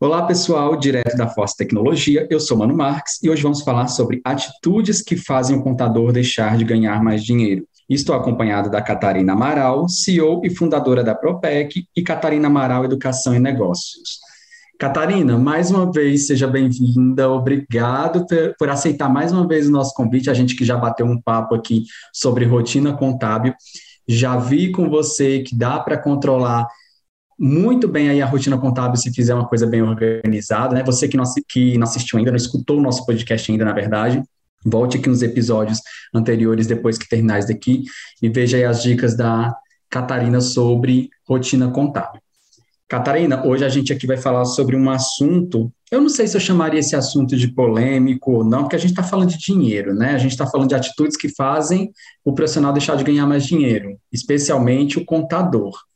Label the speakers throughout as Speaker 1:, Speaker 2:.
Speaker 1: Olá, pessoal, direto da Força Tecnologia, eu sou Mano Marques e hoje vamos falar sobre atitudes que fazem o contador deixar de ganhar mais dinheiro. Estou acompanhado da Catarina Amaral, CEO e fundadora da Propec, e Catarina Amaral Educação e Negócios. Catarina, mais uma vez, seja bem-vinda. Obrigado por aceitar mais uma vez o nosso convite. A gente que já bateu um papo aqui sobre rotina contábil. Já vi com você que dá para controlar muito bem aí a rotina contábil se fizer uma coisa bem organizada, né? Você que não, que não assistiu ainda, não escutou o nosso podcast ainda, na verdade, volte aqui nos episódios anteriores depois que terminar daqui e veja aí as dicas da Catarina sobre rotina contábil. Catarina, hoje a gente aqui vai falar sobre um assunto. Eu não sei se eu chamaria esse assunto de polêmico ou não, porque a gente está falando de dinheiro, né? A gente está falando de atitudes que fazem o profissional deixar de ganhar mais dinheiro, especialmente o contador.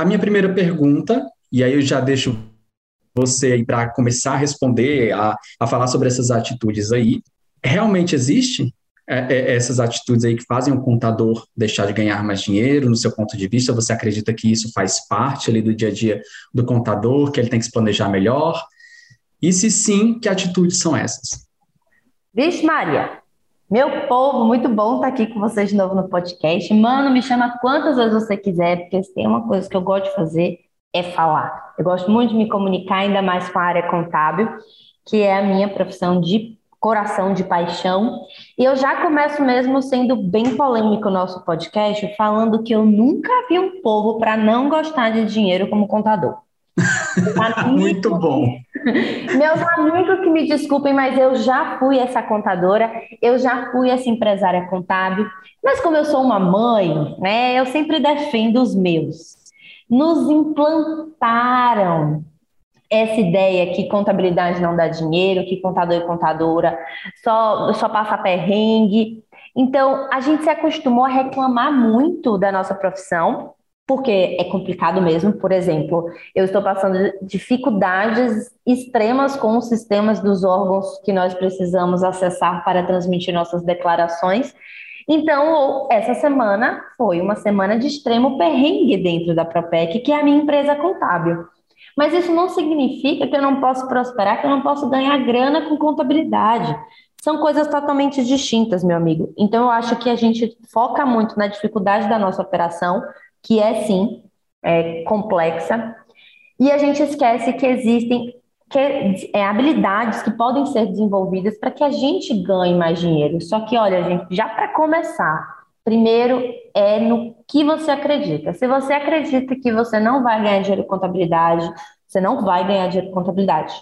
Speaker 1: A minha primeira pergunta, e aí eu já deixo você aí para começar a responder, a, a falar sobre essas atitudes aí. Realmente existe é, é, essas atitudes aí que fazem o contador deixar de ganhar mais dinheiro, no seu ponto de vista? Você acredita que isso faz parte ali do dia a dia do contador, que ele tem que se planejar melhor? E se sim, que atitudes são essas?
Speaker 2: Vixe, Maria, meu povo, muito bom estar aqui com vocês de novo no podcast. Mano, me chama quantas vezes você quiser, porque se tem uma coisa que eu gosto de fazer é falar. Eu gosto muito de me comunicar, ainda mais com a área contábil, que é a minha profissão de coração, de paixão. E eu já começo mesmo sendo bem polêmico no nosso podcast, falando que eu nunca vi um povo para não gostar de dinheiro como contador.
Speaker 1: Muito bom.
Speaker 2: Meus amigos que me desculpem, mas eu já fui essa contadora, eu já fui essa empresária contábil, mas como eu sou uma mãe, né, eu sempre defendo os meus. Nos implantaram essa ideia que contabilidade não dá dinheiro, que contador e contadora só, só passa perrengue. Então, a gente se acostumou a reclamar muito da nossa profissão, porque é complicado mesmo. Por exemplo, eu estou passando dificuldades extremas com os sistemas dos órgãos que nós precisamos acessar para transmitir nossas declarações. Então, essa semana foi uma semana de extremo perrengue dentro da Propec, que é a minha empresa contábil. Mas isso não significa que eu não posso prosperar, que eu não posso ganhar grana com contabilidade. São coisas totalmente distintas, meu amigo. Então, eu acho que a gente foca muito na dificuldade da nossa operação, que é sim é, complexa, e a gente esquece que existem que, é, habilidades que podem ser desenvolvidas para que a gente ganhe mais dinheiro. Só que, olha, gente, já para começar, primeiro é no que você acredita. Se você acredita que você não vai ganhar dinheiro com contabilidade, você não vai ganhar dinheiro com contabilidade.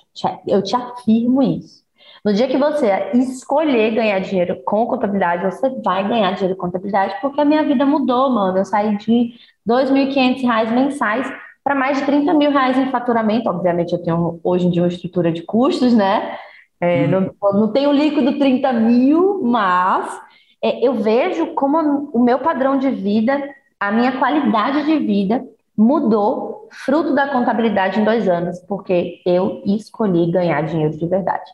Speaker 2: Eu te afirmo isso. No dia que você escolher ganhar dinheiro com contabilidade, você vai ganhar dinheiro com contabilidade, porque a minha vida mudou, mano. Eu saí de R$ 2.500 mensais para mais de 30 mil reais em faturamento. Obviamente, eu tenho hoje em dia uma estrutura de custos, né? É, hum. não, não tenho líquido 30 mil, mas é, eu vejo como o meu padrão de vida, a minha qualidade de vida mudou fruto da contabilidade em dois anos, porque eu escolhi ganhar dinheiro de verdade.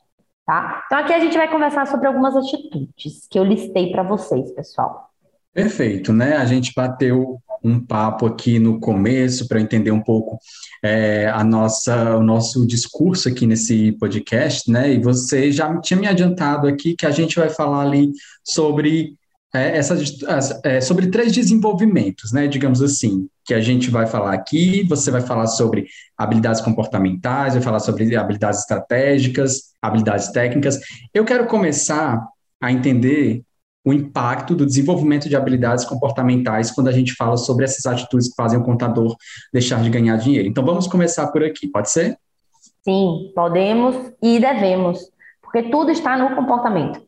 Speaker 2: Tá? Então aqui a gente vai conversar sobre algumas atitudes que eu listei para vocês, pessoal.
Speaker 1: Perfeito, né? A gente bateu um papo aqui no começo para entender um pouco é, a nossa, o nosso discurso aqui nesse podcast, né? E você já tinha me adiantado aqui que a gente vai falar ali sobre é, essas, é, sobre três desenvolvimentos, né? Digamos assim, que a gente vai falar aqui. Você vai falar sobre habilidades comportamentais, vai falar sobre habilidades estratégicas, habilidades técnicas. Eu quero começar a entender o impacto do desenvolvimento de habilidades comportamentais quando a gente fala sobre essas atitudes que fazem o contador deixar de ganhar dinheiro. Então vamos começar por aqui, pode ser?
Speaker 2: Sim, podemos e devemos, porque tudo está no comportamento.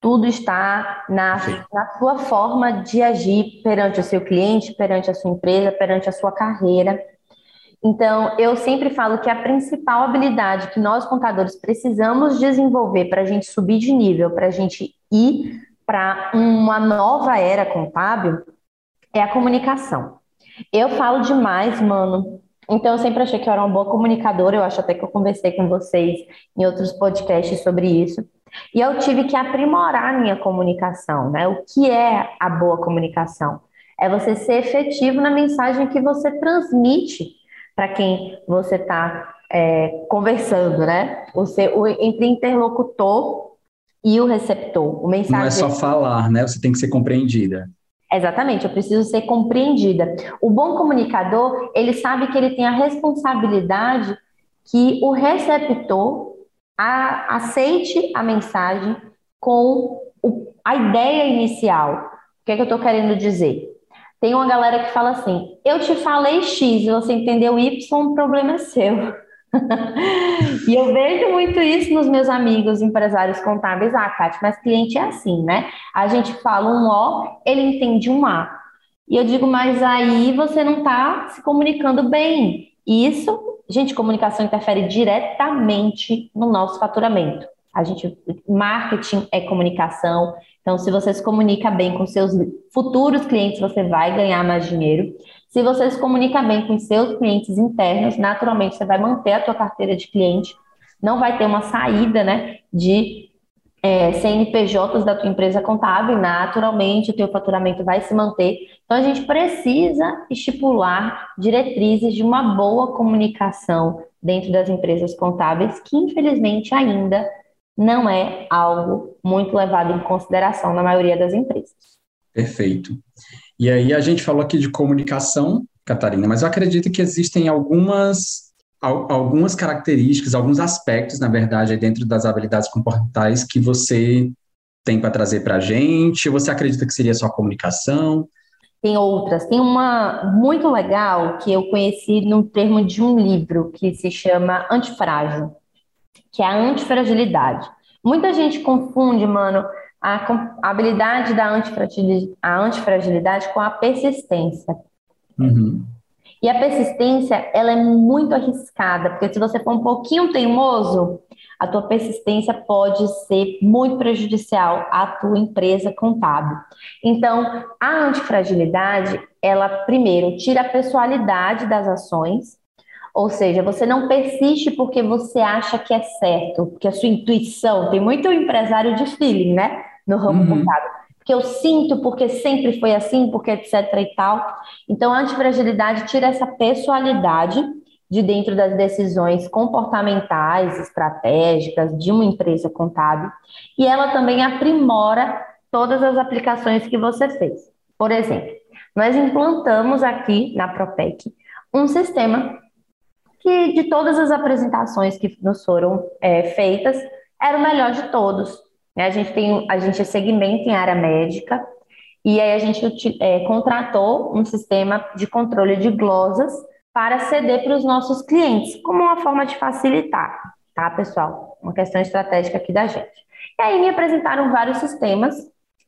Speaker 2: Tudo está na, na sua forma de agir perante o seu cliente, perante a sua empresa, perante a sua carreira. Então, eu sempre falo que a principal habilidade que nós contadores precisamos desenvolver para a gente subir de nível, para a gente ir para uma nova era contábil é a comunicação. Eu falo demais, mano. Então, eu sempre achei que eu era uma boa comunicadora. Eu acho até que eu conversei com vocês em outros podcasts sobre isso. E eu tive que aprimorar a minha comunicação, né? O que é a boa comunicação? É você ser efetivo na mensagem que você transmite para quem você está é, conversando, né? Seu, o, entre interlocutor e o receptor. O mensageiro.
Speaker 1: Não é só falar, né? Você tem que ser compreendida.
Speaker 2: Exatamente, eu preciso ser compreendida. O bom comunicador, ele sabe que ele tem a responsabilidade que o receptor a, aceite a mensagem com o, a ideia inicial. O que, é que eu estou querendo dizer? Tem uma galera que fala assim: eu te falei X você entendeu Y, o problema é seu. e eu vejo muito isso nos meus amigos empresários contábeis. Ah, Kátia, mas cliente é assim, né? A gente fala um O, ele entende um A. E eu digo, mas aí você não está se comunicando bem. Isso, gente, comunicação interfere diretamente no nosso faturamento. A gente, marketing é comunicação. Então, se você se comunica bem com seus futuros clientes, você vai ganhar mais dinheiro. Se você se comunica bem com seus clientes internos, naturalmente você vai manter a tua carteira de cliente, não vai ter uma saída, né, de é, CNPJs da tua empresa contábil, naturalmente o teu faturamento vai se manter. Então a gente precisa estipular diretrizes de uma boa comunicação dentro das empresas contábeis, que infelizmente ainda não é algo muito levado em consideração na maioria das empresas.
Speaker 1: Perfeito. E aí a gente falou aqui de comunicação, Catarina, mas eu acredito que existem algumas algumas características, alguns aspectos, na verdade, dentro das habilidades comportamentais que você tem para trazer para a gente? Você acredita que seria só comunicação?
Speaker 2: Tem outras. Tem uma muito legal que eu conheci no termo de um livro que se chama Antifrágil, que é a antifragilidade. Muita gente confunde, mano, a, habilidade da antifragilidade, a antifragilidade com a persistência.
Speaker 1: Uhum.
Speaker 2: E a persistência, ela é muito arriscada, porque se você for um pouquinho teimoso, a tua persistência pode ser muito prejudicial à tua empresa contábil. Então, a antifragilidade, ela primeiro tira a pessoalidade das ações, ou seja, você não persiste porque você acha que é certo, porque a sua intuição, tem muito empresário de feeling, né? no ramo uhum. contábil. Porque eu sinto, porque sempre foi assim, porque etc e tal. Então, a antifragilidade tira essa pessoalidade de dentro das decisões comportamentais, estratégicas de uma empresa contábil, e ela também aprimora todas as aplicações que você fez. Por exemplo, nós implantamos aqui na Propec um sistema que, de todas as apresentações que nos foram é, feitas, era o melhor de todos. Né? A gente tem, a gente é segmento em área médica e aí a gente é, contratou um sistema de controle de glosas para ceder para os nossos clientes, como uma forma de facilitar, tá, pessoal? Uma questão estratégica aqui da gente. E aí me apresentaram vários sistemas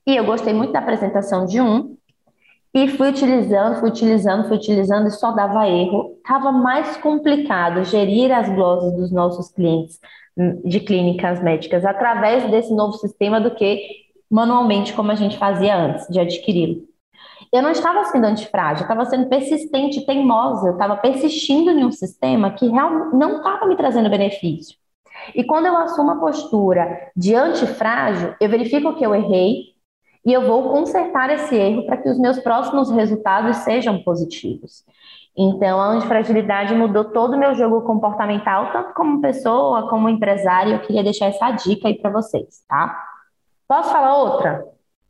Speaker 2: e eu gostei muito da apresentação de um e fui utilizando, fui utilizando, fui utilizando e só dava erro. Tava mais complicado gerir as glosas dos nossos clientes de clínicas médicas através desse novo sistema do que manualmente, como a gente fazia antes de adquiri-lo. Eu não estava sendo antifrágil, eu estava sendo persistente, teimosa, eu estava persistindo em um sistema que realmente não estava me trazendo benefício. E quando eu assumo a postura de antifrágil, eu verifico que eu errei e eu vou consertar esse erro para que os meus próximos resultados sejam positivos. Então, a antifragilidade mudou todo o meu jogo comportamental, tanto como pessoa, como empresário. Eu queria deixar essa dica aí para vocês, tá? Posso falar outra?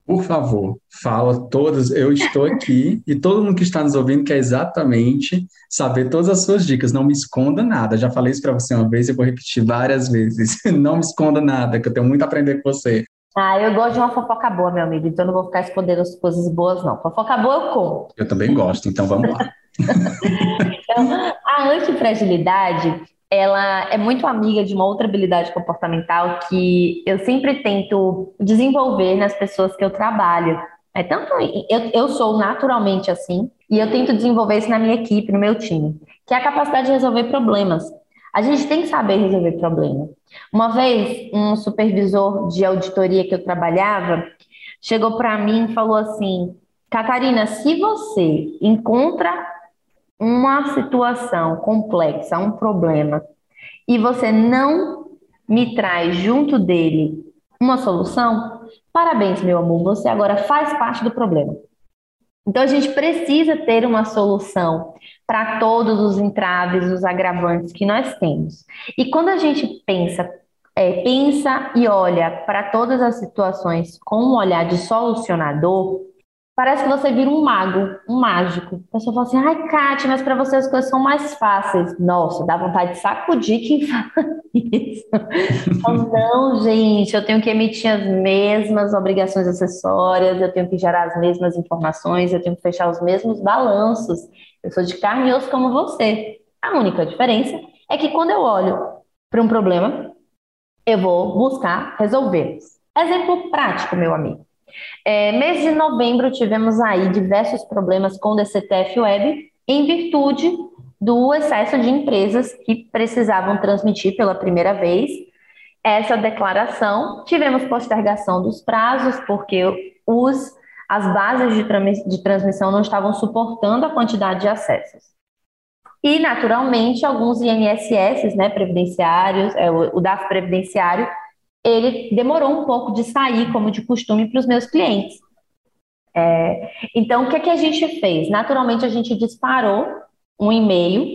Speaker 1: Por favor, fala todas. Eu estou aqui e todo mundo que está nos ouvindo quer exatamente saber todas as suas dicas. Não me esconda nada. Já falei isso para você uma vez e vou repetir várias vezes. Não me esconda nada, que eu tenho muito a aprender com você.
Speaker 2: Ah, eu gosto de uma fofoca boa, meu amigo, então não vou ficar escondendo as coisas boas, não. Fofoca boa eu conto.
Speaker 1: Eu também gosto, então vamos lá.
Speaker 2: então, a antifragilidade, ela é muito amiga de uma outra habilidade comportamental que eu sempre tento desenvolver nas pessoas que eu trabalho. É tanto eu, eu sou naturalmente assim e eu tento desenvolver isso na minha equipe, no meu time, que é a capacidade de resolver problemas. A gente tem que saber resolver problemas. Uma vez, um supervisor de auditoria que eu trabalhava chegou para mim e falou assim: Catarina, se você encontra uma situação complexa, um problema, e você não me traz junto dele uma solução, parabéns, meu amor, você agora faz parte do problema. Então a gente precisa ter uma solução para todos os entraves, os agravantes que nós temos. E quando a gente pensa, é, pensa e olha para todas as situações com um olhar de solucionador, Parece que você vira um mago, um mágico. A pessoa fala assim, ai, Kátia, mas para você as coisas são mais fáceis. Nossa, dá vontade de sacudir quem fala isso. não, gente, eu tenho que emitir as mesmas obrigações acessórias, eu tenho que gerar as mesmas informações, eu tenho que fechar os mesmos balanços. Eu sou de carne e osso como você. A única diferença é que quando eu olho para um problema, eu vou buscar resolvê-los. Exemplo prático, meu amigo. É, mês de novembro tivemos aí diversos problemas com o DCTF Web em virtude do excesso de empresas que precisavam transmitir pela primeira vez essa declaração. Tivemos postergação dos prazos porque os, as bases de, de transmissão não estavam suportando a quantidade de acessos. E, naturalmente, alguns INSS, né, previdenciários, é, o, o DAF previdenciário, ele demorou um pouco de sair, como de costume, para os meus clientes. É, então, o que, é que a gente fez? Naturalmente, a gente disparou um e-mail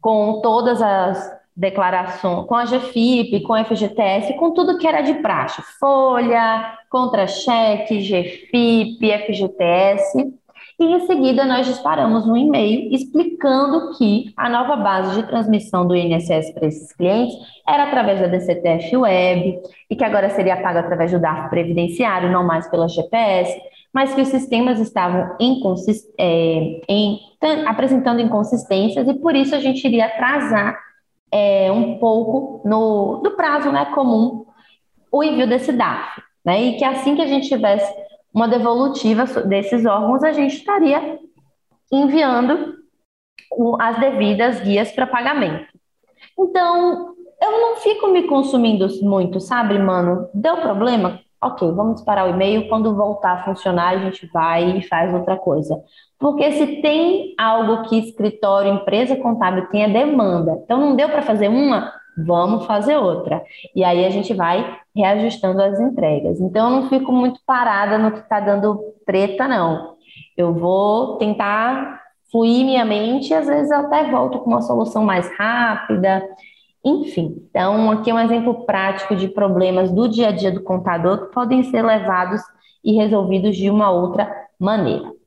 Speaker 2: com todas as declarações, com a GFIP, com a FGTS, com tudo que era de praxe, folha, contra-cheque, GFIP, FGTS, e em seguida nós disparamos um e-mail explicando que a nova base de transmissão do INSS para esses clientes era através da DCTF Web e que agora seria pago através do DARF Previdenciário, não mais pela GPS, mas que os sistemas estavam inconsist... é, em... apresentando inconsistências e por isso a gente iria atrasar é, um pouco no, no prazo né, comum o envio desse DARF. Né, e que assim que a gente tivesse uma devolutiva desses órgãos, a gente estaria enviando as devidas guias para pagamento. Então, eu não fico me consumindo muito, sabe, mano? Deu problema? Ok, vamos disparar o e-mail. Quando voltar a funcionar, a gente vai e faz outra coisa. Porque se tem algo que escritório, empresa contábil tenha demanda, então não deu para fazer uma, vamos fazer outra. E aí a gente vai reajustando as entregas. Então eu não fico muito parada no que está dando treta, não. Eu vou tentar fluir minha mente às vezes eu até volto com uma solução mais rápida. Enfim, então aqui é um exemplo prático de problemas do dia a dia do contador que podem ser levados e resolvidos de uma outra maneira.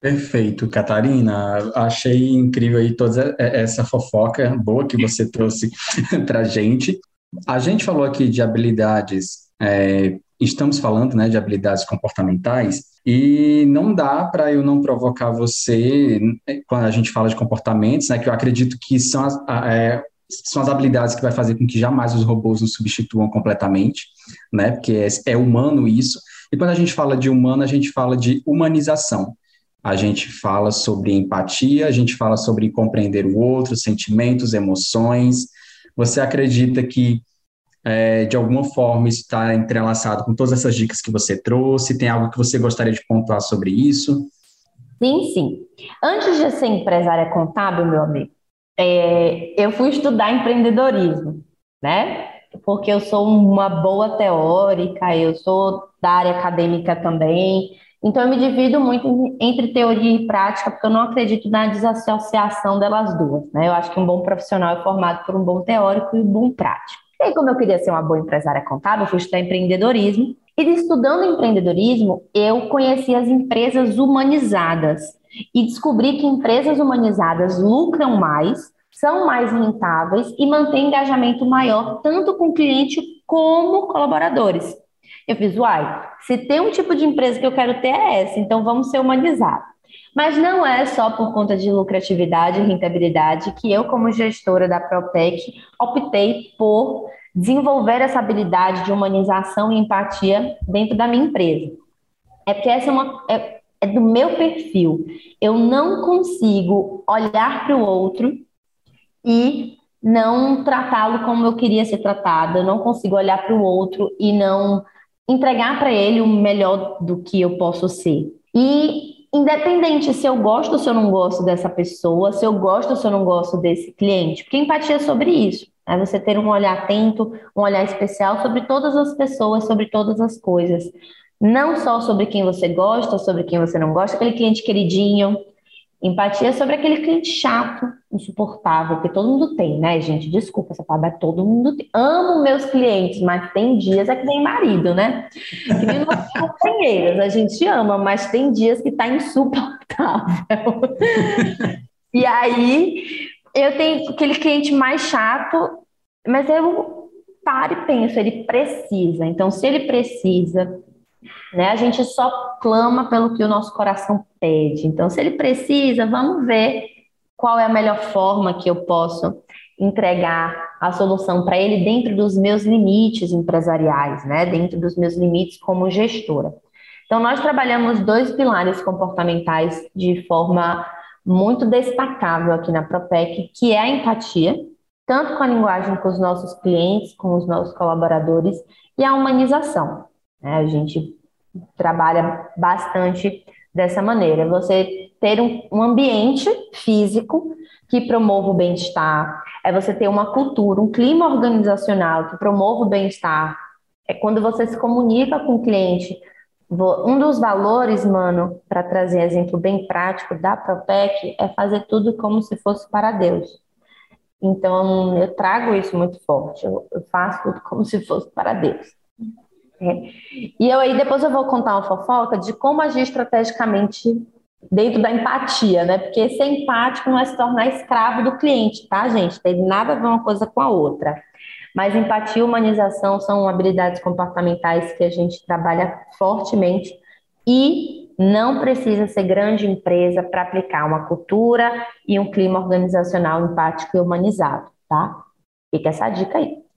Speaker 1: Perfeito, Catarina. Achei incrível aí toda essa fofoca boa que você trouxe para gente. A gente falou aqui de habilidades, é, estamos falando né, de habilidades comportamentais, e não dá para eu não provocar você quando a gente fala de comportamentos, né, que eu acredito que são as, é, são as habilidades que vai fazer com que jamais os robôs nos substituam completamente, né, porque é, é humano isso. E quando a gente fala de humano, a gente fala de humanização a gente fala sobre empatia, a gente fala sobre compreender o outro, sentimentos, emoções. Você acredita que, é, de alguma forma, isso está entrelaçado com todas essas dicas que você trouxe? Tem algo que você gostaria de pontuar sobre isso?
Speaker 2: Sim, sim. Antes de ser empresária contábil, meu amigo, é, eu fui estudar empreendedorismo, né? Porque eu sou uma boa teórica, eu sou da área acadêmica também, então, eu me divido muito entre teoria e prática, porque eu não acredito na desassociação delas duas. Né? Eu acho que um bom profissional é formado por um bom teórico e um bom prático. E aí, como eu queria ser uma boa empresária contábil, eu fui estudar empreendedorismo. E estudando empreendedorismo, eu conheci as empresas humanizadas e descobri que empresas humanizadas lucram mais, são mais rentáveis e mantêm engajamento maior tanto com o cliente como colaboradores. Eu fiz, uai, se tem um tipo de empresa que eu quero ter é essa, então vamos ser humanizados. Mas não é só por conta de lucratividade e rentabilidade que eu, como gestora da Propec, optei por desenvolver essa habilidade de humanização e empatia dentro da minha empresa. É porque essa é, uma, é, é do meu perfil. Eu não consigo olhar para o outro e não tratá-lo como eu queria ser tratada. Eu não consigo olhar para o outro e não entregar para ele o melhor do que eu posso ser. E independente se eu gosto ou se eu não gosto dessa pessoa, se eu gosto ou se eu não gosto desse cliente, porque empatia é sobre isso. É você ter um olhar atento, um olhar especial sobre todas as pessoas, sobre todas as coisas. não só sobre quem você gosta, sobre quem você não gosta, aquele cliente queridinho. Empatia sobre aquele cliente chato, insuportável, que todo mundo tem, né, gente? Desculpa essa palavra, todo mundo tem. Amo meus clientes, mas tem dias é que nem marido, né? Que nem companheiras, a gente ama, mas tem dias que tá insuportável. e aí, eu tenho aquele cliente mais chato, mas eu paro e penso, ele precisa. Então, se ele precisa, né? A gente só clama pelo que o nosso coração pede. Então, se ele precisa, vamos ver qual é a melhor forma que eu posso entregar a solução para ele dentro dos meus limites empresariais, né? Dentro dos meus limites como gestora. Então, nós trabalhamos dois pilares comportamentais de forma muito destacável aqui na Propec, que é a empatia, tanto com a linguagem com os nossos clientes, com os nossos colaboradores, e a humanização. Né? A gente trabalha bastante dessa maneira. Você ter um, um ambiente físico que promova o bem-estar, é você ter uma cultura, um clima organizacional que promova o bem-estar. É quando você se comunica com o cliente. Um dos valores, mano, para trazer exemplo bem prático da Propec, é fazer tudo como se fosse para Deus. Então, eu trago isso muito forte. Eu, faço tudo como se fosse para Deus. É. E eu aí depois eu vou contar uma fofoca de como agir estrategicamente dentro da empatia, né? Porque ser empático não é se tornar escravo do cliente, tá, gente? Tem nada a ver uma coisa com a outra. Mas empatia e humanização são habilidades comportamentais que a gente trabalha fortemente e não precisa ser grande empresa para aplicar uma cultura e um clima organizacional empático e humanizado, tá? Fica essa dica aí.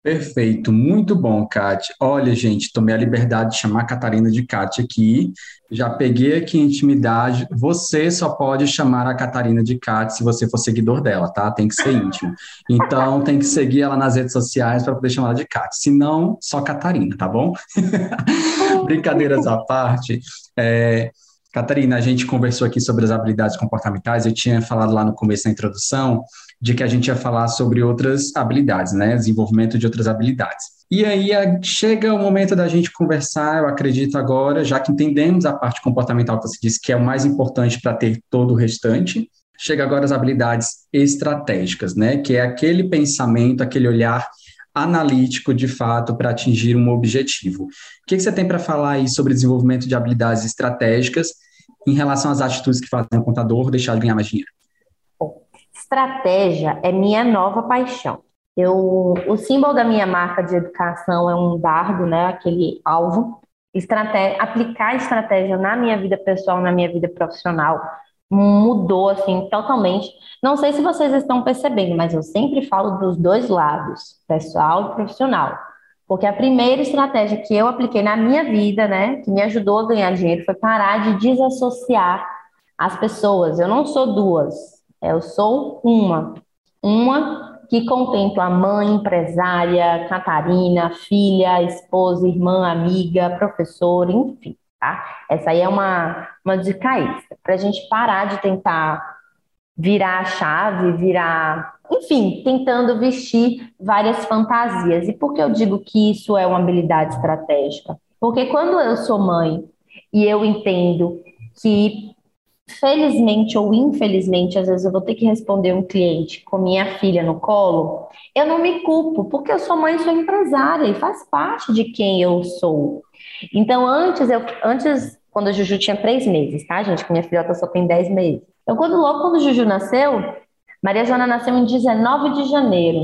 Speaker 1: Perfeito, muito bom, Kátia. Olha, gente, tomei a liberdade de chamar a Catarina de Kátia aqui. Já peguei aqui intimidade. Você só pode chamar a Catarina de Kátia se você for seguidor dela, tá? Tem que ser íntimo. Então, tem que seguir ela nas redes sociais para poder chamar ela de Kátia. Se não, só Catarina, tá bom? Brincadeiras à parte. É, Catarina, a gente conversou aqui sobre as habilidades comportamentais. Eu tinha falado lá no começo da introdução de que a gente ia falar sobre outras habilidades, né? Desenvolvimento de outras habilidades. E aí chega o momento da gente conversar, eu acredito agora, já que entendemos a parte comportamental que você disse que é o mais importante para ter todo o restante, chega agora as habilidades estratégicas, né? Que é aquele pensamento, aquele olhar analítico de fato para atingir um objetivo. O que, que você tem para falar aí sobre desenvolvimento de habilidades estratégicas em relação às atitudes que fazem o contador deixar de ganhar mais dinheiro?
Speaker 2: Estratégia é minha nova paixão. Eu, o símbolo da minha marca de educação é um dardo, né? Aquele alvo. Estratégia, aplicar estratégia na minha vida pessoal, na minha vida profissional, mudou assim totalmente. Não sei se vocês estão percebendo, mas eu sempre falo dos dois lados, pessoal e profissional. Porque a primeira estratégia que eu apliquei na minha vida, né, que me ajudou a ganhar dinheiro, foi parar de desassociar as pessoas. Eu não sou duas, eu sou uma. Uma que contempla a mãe, empresária, Catarina, filha, esposa, irmã, amiga, professora, enfim, tá? Essa aí é uma, uma dica extra, para a gente parar de tentar virar a chave, virar, enfim, tentando vestir várias fantasias. E por que eu digo que isso é uma habilidade estratégica? Porque quando eu sou mãe e eu entendo que felizmente ou infelizmente, às vezes eu vou ter que responder um cliente com minha filha no colo, eu não me culpo, porque eu sou mãe sou empresária e faz parte de quem eu sou. Então, antes, eu, antes quando a Juju tinha três meses, tá, gente? Que minha filhota só tem dez meses. Então, quando, logo quando a Juju nasceu, Maria Joana nasceu em 19 de janeiro.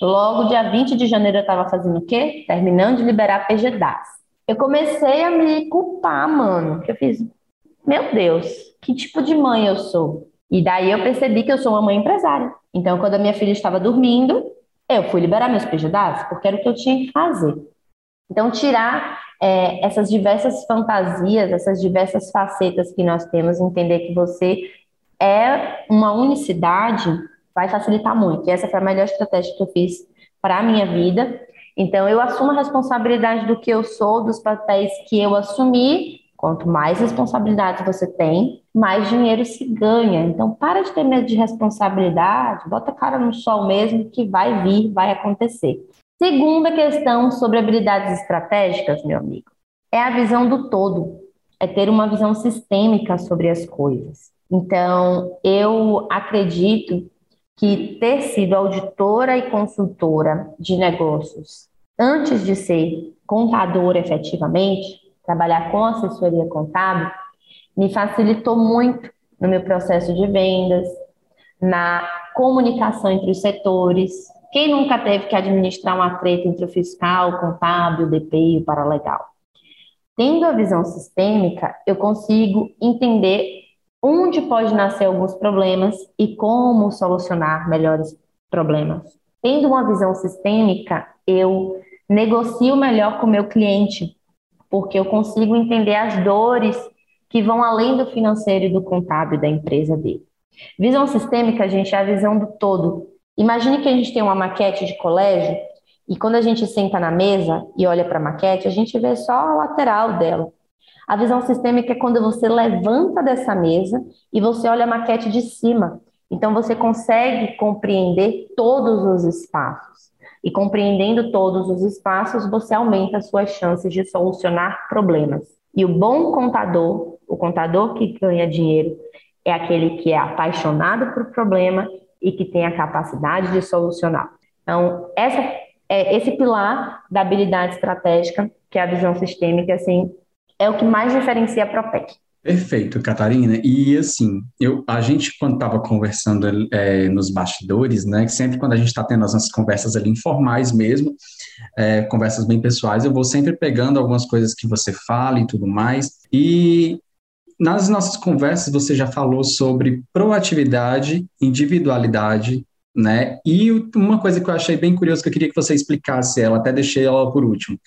Speaker 2: Logo, dia 20 de janeiro, eu estava fazendo o quê? Terminando de liberar PGDAS. Eu comecei a me culpar, mano. Que eu fiz, meu Deus, que tipo de mãe eu sou? E daí eu percebi que eu sou uma mãe empresária. Então, quando a minha filha estava dormindo, eu fui liberar meus PGDAs, porque era o que eu tinha que fazer. Então, tirar é, essas diversas fantasias, essas diversas facetas que nós temos, entender que você é uma unicidade, vai facilitar muito. E essa foi a melhor estratégia que eu fiz para a minha vida. Então, eu assumo a responsabilidade do que eu sou, dos papéis que eu assumi Quanto mais responsabilidade você tem, mais dinheiro se ganha. Então, para de ter medo de responsabilidade, bota a cara no sol mesmo, que vai vir, vai acontecer. Segunda questão sobre habilidades estratégicas, meu amigo. é a visão do todo, é ter uma visão sistêmica sobre as coisas. Então, eu acredito que ter sido auditora e consultora de negócios antes de ser contadora efetivamente, trabalhar com assessoria contábil, me facilitou muito no meu processo de vendas, na comunicação entre os setores. Quem nunca teve que administrar uma treta entre o fiscal, o contábil, o DP e o paralegal? Tendo a visão sistêmica, eu consigo entender onde pode nascer alguns problemas e como solucionar melhores problemas. Tendo uma visão sistêmica, eu negocio melhor com o meu cliente, porque eu consigo entender as dores que vão além do financeiro e do contábil da empresa dele. Visão sistêmica, gente, é a visão do todo. Imagine que a gente tem uma maquete de colégio e quando a gente senta na mesa e olha para a maquete, a gente vê só a lateral dela. A visão sistêmica é quando você levanta dessa mesa e você olha a maquete de cima. Então você consegue compreender todos os espaços. E compreendendo todos os espaços, você aumenta as suas chances de solucionar problemas. E o bom contador, o contador que ganha dinheiro, é aquele que é apaixonado por problema e que tem a capacidade de solucionar. Então, essa, é, esse pilar da habilidade estratégica, que é a visão sistêmica, assim, é o que mais diferencia a Propec.
Speaker 1: Perfeito, Catarina. E assim, eu, a gente quando estava conversando é, nos bastidores, né, sempre quando a gente está tendo as nossas conversas ali informais mesmo, é, conversas bem pessoais, eu vou sempre pegando algumas coisas que você fala e tudo mais. E nas nossas conversas você já falou sobre proatividade, individualidade, né? E uma coisa que eu achei bem curiosa que eu queria que você explicasse ela, até deixei ela por último,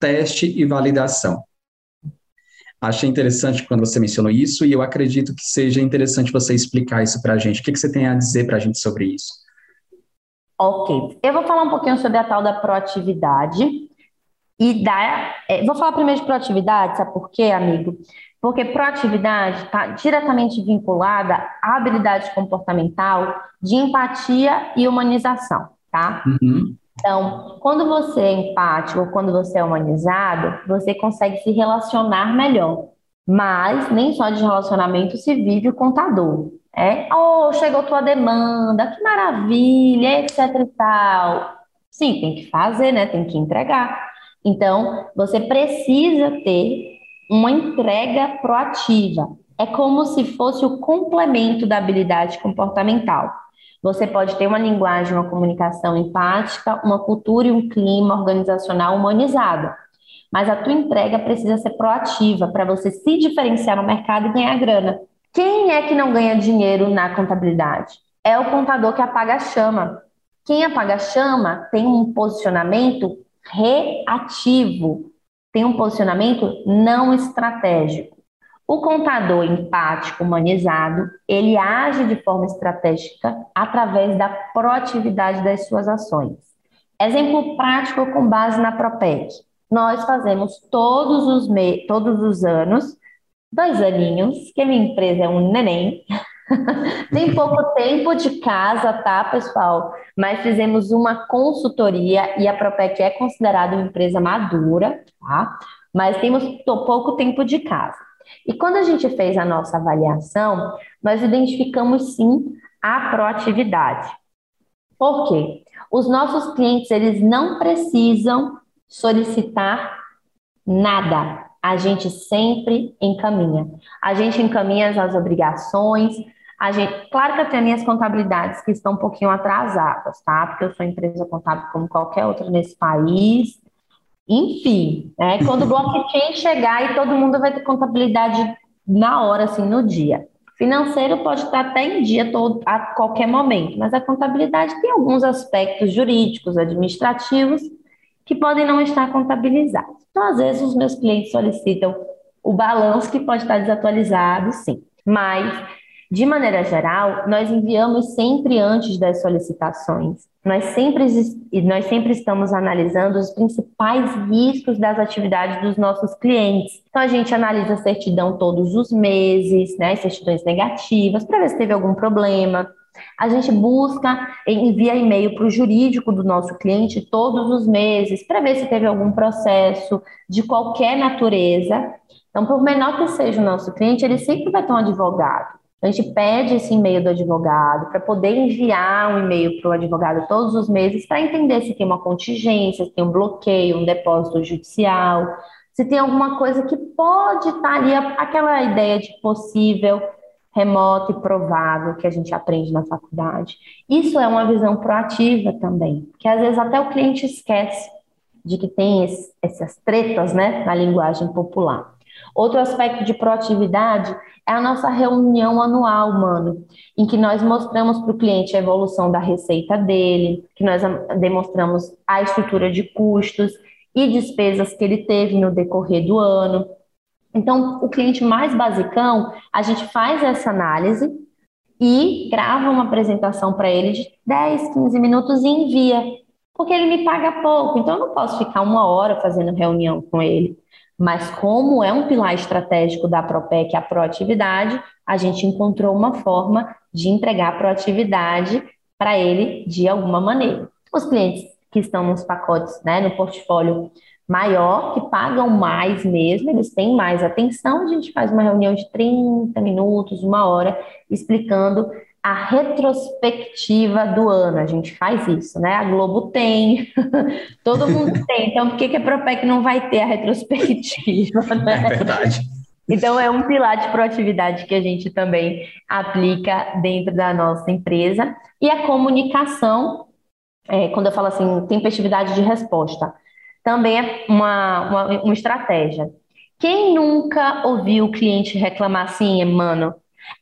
Speaker 1: teste e validação. Achei interessante quando você mencionou isso e eu acredito que seja interessante você explicar isso para a gente. O que, que você tem a dizer para a gente sobre isso?
Speaker 2: Ok, eu vou falar um pouquinho sobre a tal da proatividade e da. É, vou falar primeiro de proatividade, sabe por quê, amigo? Porque proatividade está diretamente vinculada à habilidade comportamental de empatia e humanização, tá? Uhum. Então, quando você é empático, quando você é humanizado, você consegue se relacionar melhor. Mas nem só de relacionamento se vive o contador. É, oh, chegou tua demanda, que maravilha, etc e tal. Sim, tem que fazer, né? Tem que entregar. Então, você precisa ter uma entrega proativa. É como se fosse o complemento da habilidade comportamental. Você pode ter uma linguagem, uma comunicação empática, uma cultura e um clima organizacional humanizado. Mas a tua entrega precisa ser proativa para você se diferenciar no mercado e ganhar grana. Quem é que não ganha dinheiro na contabilidade? É o contador que apaga a chama. Quem apaga a chama tem um posicionamento reativo tem um posicionamento não estratégico. O contador empático, humanizado, ele age de forma estratégica através da proatividade das suas ações. Exemplo prático com base na Propec. Nós fazemos todos os, me todos os anos, dois aninhos, que a minha empresa é um neném, Tem pouco tempo de casa, tá, pessoal? Mas fizemos uma consultoria e a Propec é considerada uma empresa madura, tá? Mas temos pouco tempo de casa. E quando a gente fez a nossa avaliação, nós identificamos sim a proatividade. Por quê? Os nossos clientes, eles não precisam solicitar nada. A gente sempre encaminha. A gente encaminha as obrigações, a gente, claro que eu tenho minhas contabilidades que estão um pouquinho atrasadas, tá? Porque eu sou empresa contábil como qualquer outra nesse país. Enfim, né? Quando o blockchain chegar e todo mundo vai ter contabilidade na hora, assim, no dia. Financeiro pode estar até em dia todo, a qualquer momento, mas a contabilidade tem alguns aspectos jurídicos, administrativos, que podem não estar contabilizados. Então, às vezes, os meus clientes solicitam o balanço que pode estar desatualizado, sim. Mas de maneira geral, nós enviamos sempre antes das solicitações. Nós sempre, nós sempre estamos analisando os principais riscos das atividades dos nossos clientes. Então, a gente analisa a certidão todos os meses, né, certidões negativas, para ver se teve algum problema. A gente busca, envia e-mail para o jurídico do nosso cliente todos os meses para ver se teve algum processo de qualquer natureza. Então, por menor que seja o nosso cliente, ele sempre vai ter um advogado. A gente pede esse e-mail do advogado para poder enviar um e-mail para o advogado todos os meses para entender se tem uma contingência, se tem um bloqueio, um depósito judicial, se tem alguma coisa que pode estar ali, aquela ideia de possível, remoto e provável que a gente aprende na faculdade. Isso é uma visão proativa também, que às vezes até o cliente esquece de que tem esse, essas tretas né, na linguagem popular. Outro aspecto de proatividade é a nossa reunião anual, mano, em que nós mostramos para o cliente a evolução da receita dele, que nós demonstramos a estrutura de custos e despesas que ele teve no decorrer do ano. Então, o cliente mais basicão, a gente faz essa análise e grava uma apresentação para ele de 10, 15 minutos e envia, porque ele me paga pouco, então eu não posso ficar uma hora fazendo reunião com ele. Mas como é um pilar estratégico da Propec a proatividade, a gente encontrou uma forma de entregar a proatividade para ele de alguma maneira. Os clientes que estão nos pacotes, né, no portfólio maior, que pagam mais mesmo, eles têm mais atenção, a gente faz uma reunião de 30 minutos, uma hora, explicando a retrospectiva do ano. A gente faz isso, né? A Globo tem, todo mundo tem. Então, por que, que a Propec não vai ter a retrospectiva? Né? É verdade. Então, é um pilar de proatividade que a gente também aplica dentro da nossa empresa. E a comunicação, é, quando eu falo assim, tempestividade de resposta, também é uma, uma, uma estratégia. Quem nunca ouviu o cliente reclamar assim, mano,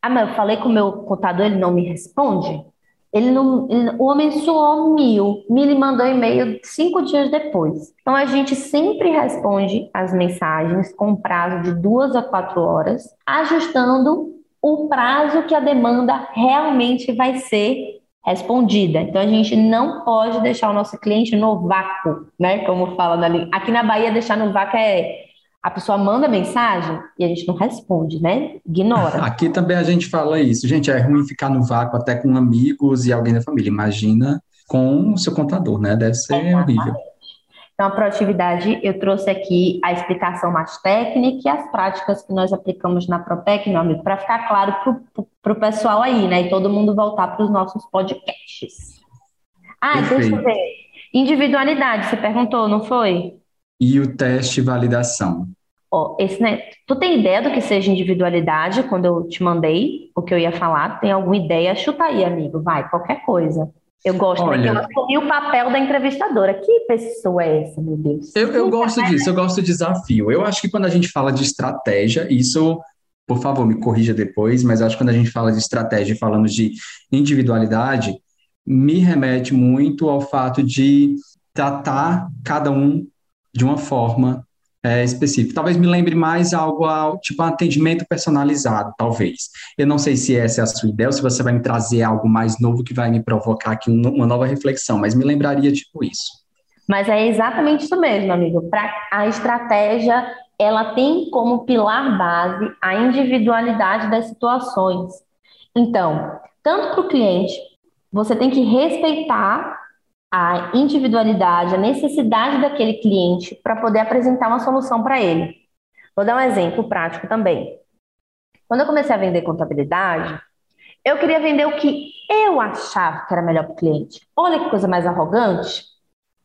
Speaker 2: ah, mas eu falei com o meu contador, ele não me responde? Ele não, ele, o homem sumiu, me mandou e-mail cinco dias depois. Então a gente sempre responde as mensagens com prazo de duas a quatro horas, ajustando o prazo que a demanda realmente vai ser respondida. Então a gente não pode deixar o nosso cliente no vácuo, né? Como fala ali. Aqui na Bahia deixar no vácuo é a pessoa manda mensagem e a gente não responde, né? Ignora.
Speaker 1: Aqui também a gente fala isso. Gente, é ruim ficar no vácuo até com amigos e alguém da família. Imagina com o seu contador, né? Deve ser Exatamente. horrível.
Speaker 2: Então, a proatividade, eu trouxe aqui a explicação mais técnica e as práticas que nós aplicamos na Protec, meu amigo, para ficar claro para o pessoal aí, né? E todo mundo voltar para os nossos podcasts. Ah, Perfeito. deixa eu ver. Individualidade, você perguntou, não foi?
Speaker 1: E o teste validação.
Speaker 2: Ó, esse, né? Tu tem ideia do que seja individualidade quando eu te mandei o que eu ia falar? Tem alguma ideia? Chuta aí, amigo, vai, qualquer coisa. Eu gosto, Olha, né? eu assumi o papel da entrevistadora. Que pessoa é essa, meu Deus?
Speaker 1: Eu, eu gosto disso, eu gosto de desafio. Eu acho que quando a gente fala de estratégia, isso, por favor, me corrija depois, mas acho que quando a gente fala de estratégia e falamos de individualidade, me remete muito ao fato de tratar cada um de uma forma é, específico. Talvez me lembre mais algo ao tipo um atendimento personalizado, talvez. Eu não sei se essa é a sua ideia ou se você vai me trazer algo mais novo que vai me provocar aqui uma nova reflexão, mas me lembraria tipo isso.
Speaker 2: Mas é exatamente isso mesmo, amigo. Pra, a estratégia ela tem como pilar base a individualidade das situações. Então, tanto para o cliente, você tem que respeitar a individualidade, a necessidade daquele cliente para poder apresentar uma solução para ele. Vou dar um exemplo prático também. Quando eu comecei a vender contabilidade, eu queria vender o que eu achava que era melhor para o cliente. Olha que coisa mais arrogante.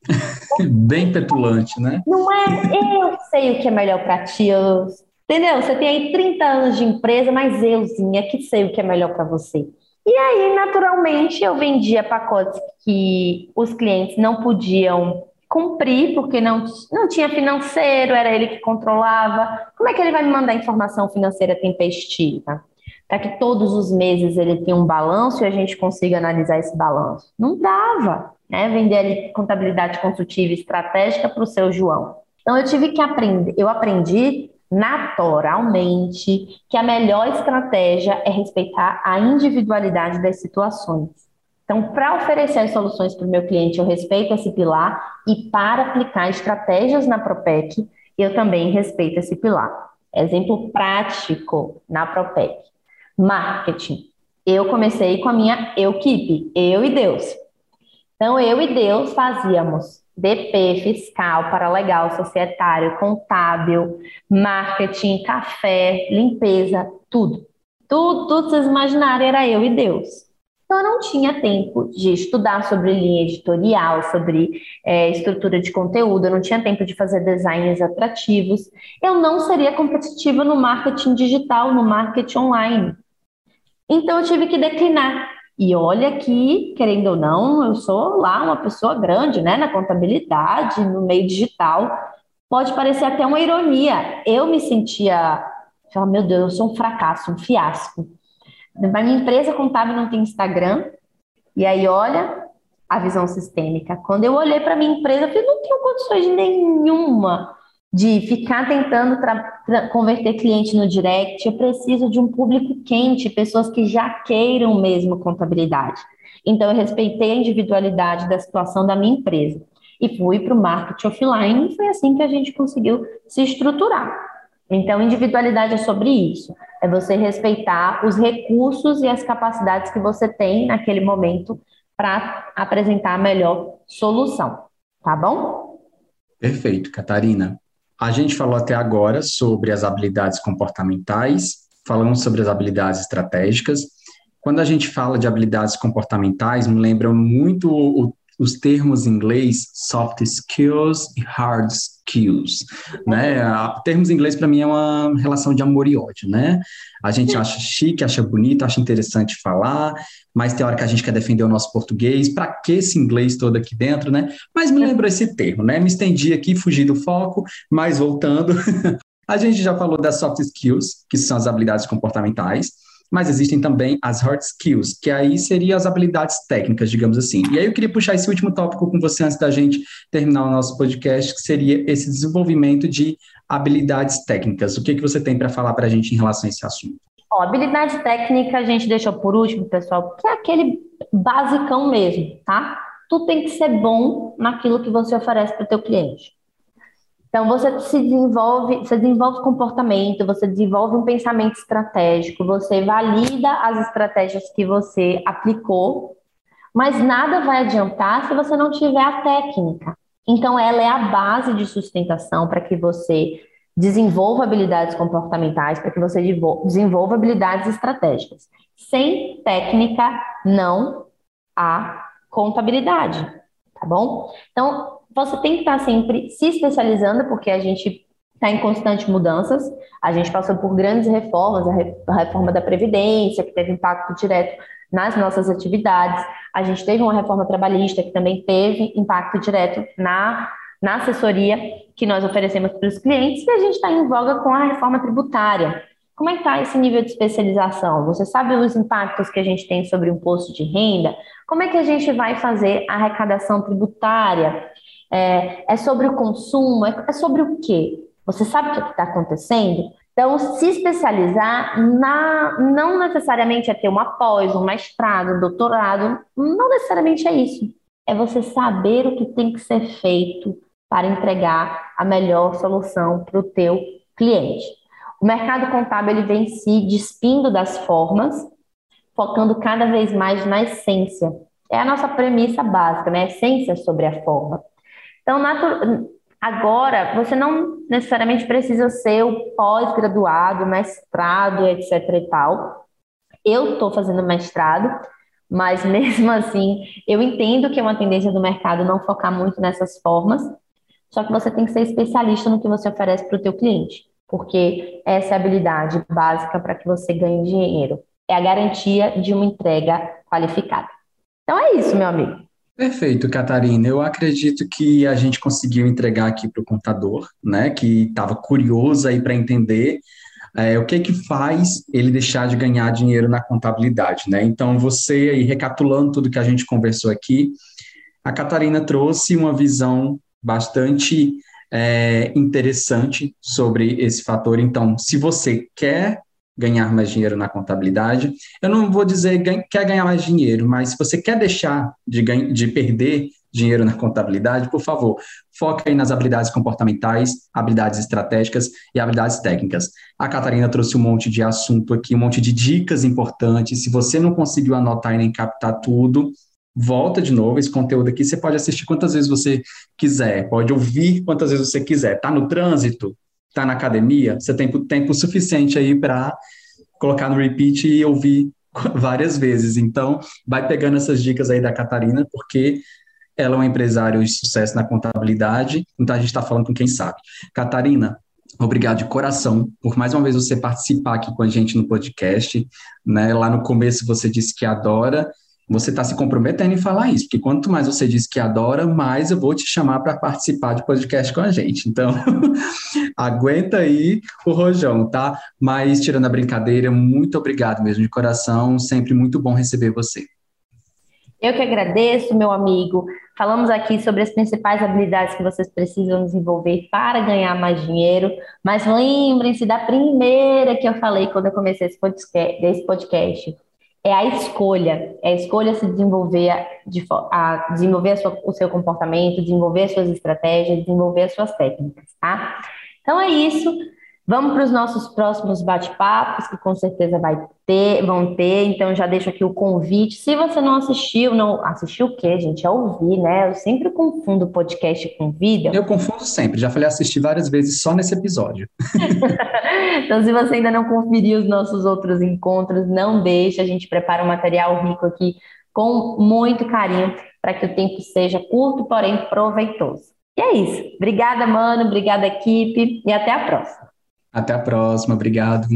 Speaker 1: Bem petulante, né?
Speaker 2: Não é eu sei o que é melhor para ti. Eu... Entendeu? Você tem aí 30 anos de empresa, mas euzinha que sei o que é melhor para você. E aí, naturalmente, eu vendia pacotes que os clientes não podiam cumprir, porque não, não tinha financeiro, era ele que controlava. Como é que ele vai me mandar informação financeira tempestiva? Para que todos os meses ele tenha um balanço e a gente consiga analisar esse balanço. Não dava, né? Vender ali contabilidade consultiva estratégica para o seu João. Então eu tive que aprender, eu aprendi naturalmente que a melhor estratégia é respeitar a individualidade das situações. Então, para oferecer as soluções para o meu cliente, eu respeito esse pilar e para aplicar estratégias na Propec, eu também respeito esse pilar. Exemplo prático na Propec. Marketing. Eu comecei com a minha equipe, eu e Deus. Então, eu e Deus fazíamos DP, fiscal, paralegal, societário, contábil, marketing, café, limpeza, tudo. Tudo, tudo vocês imaginarem era eu e Deus. Então, eu não tinha tempo de estudar sobre linha editorial, sobre é, estrutura de conteúdo, eu não tinha tempo de fazer designs atrativos. Eu não seria competitiva no marketing digital, no marketing online. Então, eu tive que declinar. E olha que, querendo ou não, eu sou lá uma pessoa grande, né, na contabilidade, no meio digital. Pode parecer até uma ironia. Eu me sentia, meu Deus, eu sou um fracasso, um fiasco. Mas minha empresa contábil não tem Instagram. E aí, olha a visão sistêmica. Quando eu olhei para minha empresa, eu falei, não tenho condições nenhuma de ficar tentando converter cliente no direct, eu preciso de um público quente, pessoas que já queiram mesmo contabilidade. Então, eu respeitei a individualidade da situação da minha empresa e fui para o marketing offline e foi assim que a gente conseguiu se estruturar. Então, individualidade é sobre isso, é você respeitar os recursos e as capacidades que você tem naquele momento para apresentar a melhor solução, tá bom?
Speaker 1: Perfeito, Catarina. A gente falou até agora sobre as habilidades comportamentais, falamos sobre as habilidades estratégicas. Quando a gente fala de habilidades comportamentais, me lembra muito o, os termos em inglês soft skills e hard skills, né? termos em inglês para mim é uma relação de amor e ódio, né? A gente acha chique, acha bonito, acha interessante falar, mas tem hora que a gente quer defender o nosso português, para que esse inglês todo aqui dentro, né? Mas me lembrou esse termo, né? Me estendi aqui, fugi do foco, mas voltando. a gente já falou das soft skills, que são as habilidades comportamentais, mas existem também as hard skills, que aí seriam as habilidades técnicas, digamos assim. E aí eu queria puxar esse último tópico com você antes da gente terminar o nosso podcast, que seria esse desenvolvimento de habilidades técnicas. O que, que você tem para falar para a gente em relação a esse assunto?
Speaker 2: Ó, habilidade técnica a gente deixou por último, pessoal, porque é aquele basicão mesmo, tá? Tu tem que ser bom naquilo que você oferece para o teu cliente. Então você se desenvolve, você desenvolve comportamento, você desenvolve um pensamento estratégico, você valida as estratégias que você aplicou, mas nada vai adiantar se você não tiver a técnica. Então ela é a base de sustentação para que você desenvolva habilidades comportamentais, para que você desenvolva habilidades estratégicas. Sem técnica, não há contabilidade, tá bom? Então, você tem que estar sempre se especializando, porque a gente está em constantes mudanças. A gente passou por grandes reformas, a reforma da Previdência, que teve impacto direto nas nossas atividades. A gente teve uma reforma trabalhista que também teve impacto direto na na assessoria que nós oferecemos para os clientes e a gente está em voga com a reforma tributária. Como é que está esse nível de especialização? Você sabe os impactos que a gente tem sobre o imposto de renda? Como é que a gente vai fazer a arrecadação tributária? É, é sobre o consumo? É, é sobre o quê? Você sabe o que está acontecendo? Então, se especializar na, não necessariamente é ter uma pós, um mestrado, um doutorado, não necessariamente é isso. É você saber o que tem que ser feito para entregar a melhor solução para o teu cliente. O mercado contábil ele vem se despindo das formas, focando cada vez mais na essência. É a nossa premissa básica, né? Essência sobre a forma. Então, agora, você não necessariamente precisa ser o pós-graduado, mestrado, etc e tal. Eu estou fazendo mestrado, mas mesmo assim, eu entendo que é uma tendência do mercado não focar muito nessas formas, só que você tem que ser especialista no que você oferece para o teu cliente, porque essa é a habilidade básica para que você ganhe dinheiro. É a garantia de uma entrega qualificada. Então é isso, meu amigo.
Speaker 1: Perfeito, Catarina. Eu acredito que a gente conseguiu entregar aqui para o contador, né, que estava curioso aí para entender é, o que que faz ele deixar de ganhar dinheiro na contabilidade, né? Então, você aí, recapitulando tudo que a gente conversou aqui, a Catarina trouxe uma visão bastante é, interessante sobre esse fator. Então, se você quer ganhar mais dinheiro na contabilidade, eu não vou dizer quer ganhar mais dinheiro, mas se você quer deixar de, de perder dinheiro na contabilidade, por favor, foca aí nas habilidades comportamentais, habilidades estratégicas e habilidades técnicas. A Catarina trouxe um monte de assunto aqui, um monte de dicas importantes. Se você não conseguiu anotar e nem captar tudo, volta de novo esse conteúdo aqui. Você pode assistir quantas vezes você quiser, pode ouvir quantas vezes você quiser. Tá no trânsito, tá na academia, você tem tempo suficiente aí para colocar no repeat e ouvir várias vezes. Então, vai pegando essas dicas aí da Catarina, porque ela é uma empresária de sucesso na contabilidade, então a gente está falando com quem sabe. Catarina, obrigado de coração por mais uma vez você participar aqui com a gente no podcast. Né? Lá no começo você disse que adora, você está se comprometendo em falar isso, porque quanto mais você diz que adora, mais eu vou te chamar para participar de podcast com a gente. Então, aguenta aí o rojão, tá? Mas, tirando a brincadeira, muito obrigado mesmo, de coração, sempre muito bom receber você.
Speaker 2: Eu que agradeço, meu amigo. Falamos aqui sobre as principais habilidades que vocês precisam desenvolver para ganhar mais dinheiro, mas lembrem-se da primeira que eu falei quando eu comecei esse podcast é a escolha, é a escolha se desenvolver, a, de, a desenvolver a sua, o seu comportamento, desenvolver as suas estratégias, desenvolver as suas técnicas, tá? Então é isso. Vamos para os nossos próximos bate-papos, que com certeza vai ter, vão ter. Então, já deixo aqui o convite. Se você não assistiu, não assistiu o quê, gente? É ouvir, né? Eu sempre confundo podcast com vídeo.
Speaker 1: Eu confundo sempre. Já falei assistir várias vezes só nesse episódio.
Speaker 2: então, se você ainda não conferiu os nossos outros encontros, não deixe. A gente prepara um material rico aqui com muito carinho para que o tempo seja curto, porém proveitoso. E é isso. Obrigada, mano. Obrigada, equipe. E até a próxima.
Speaker 1: Até a próxima, obrigado.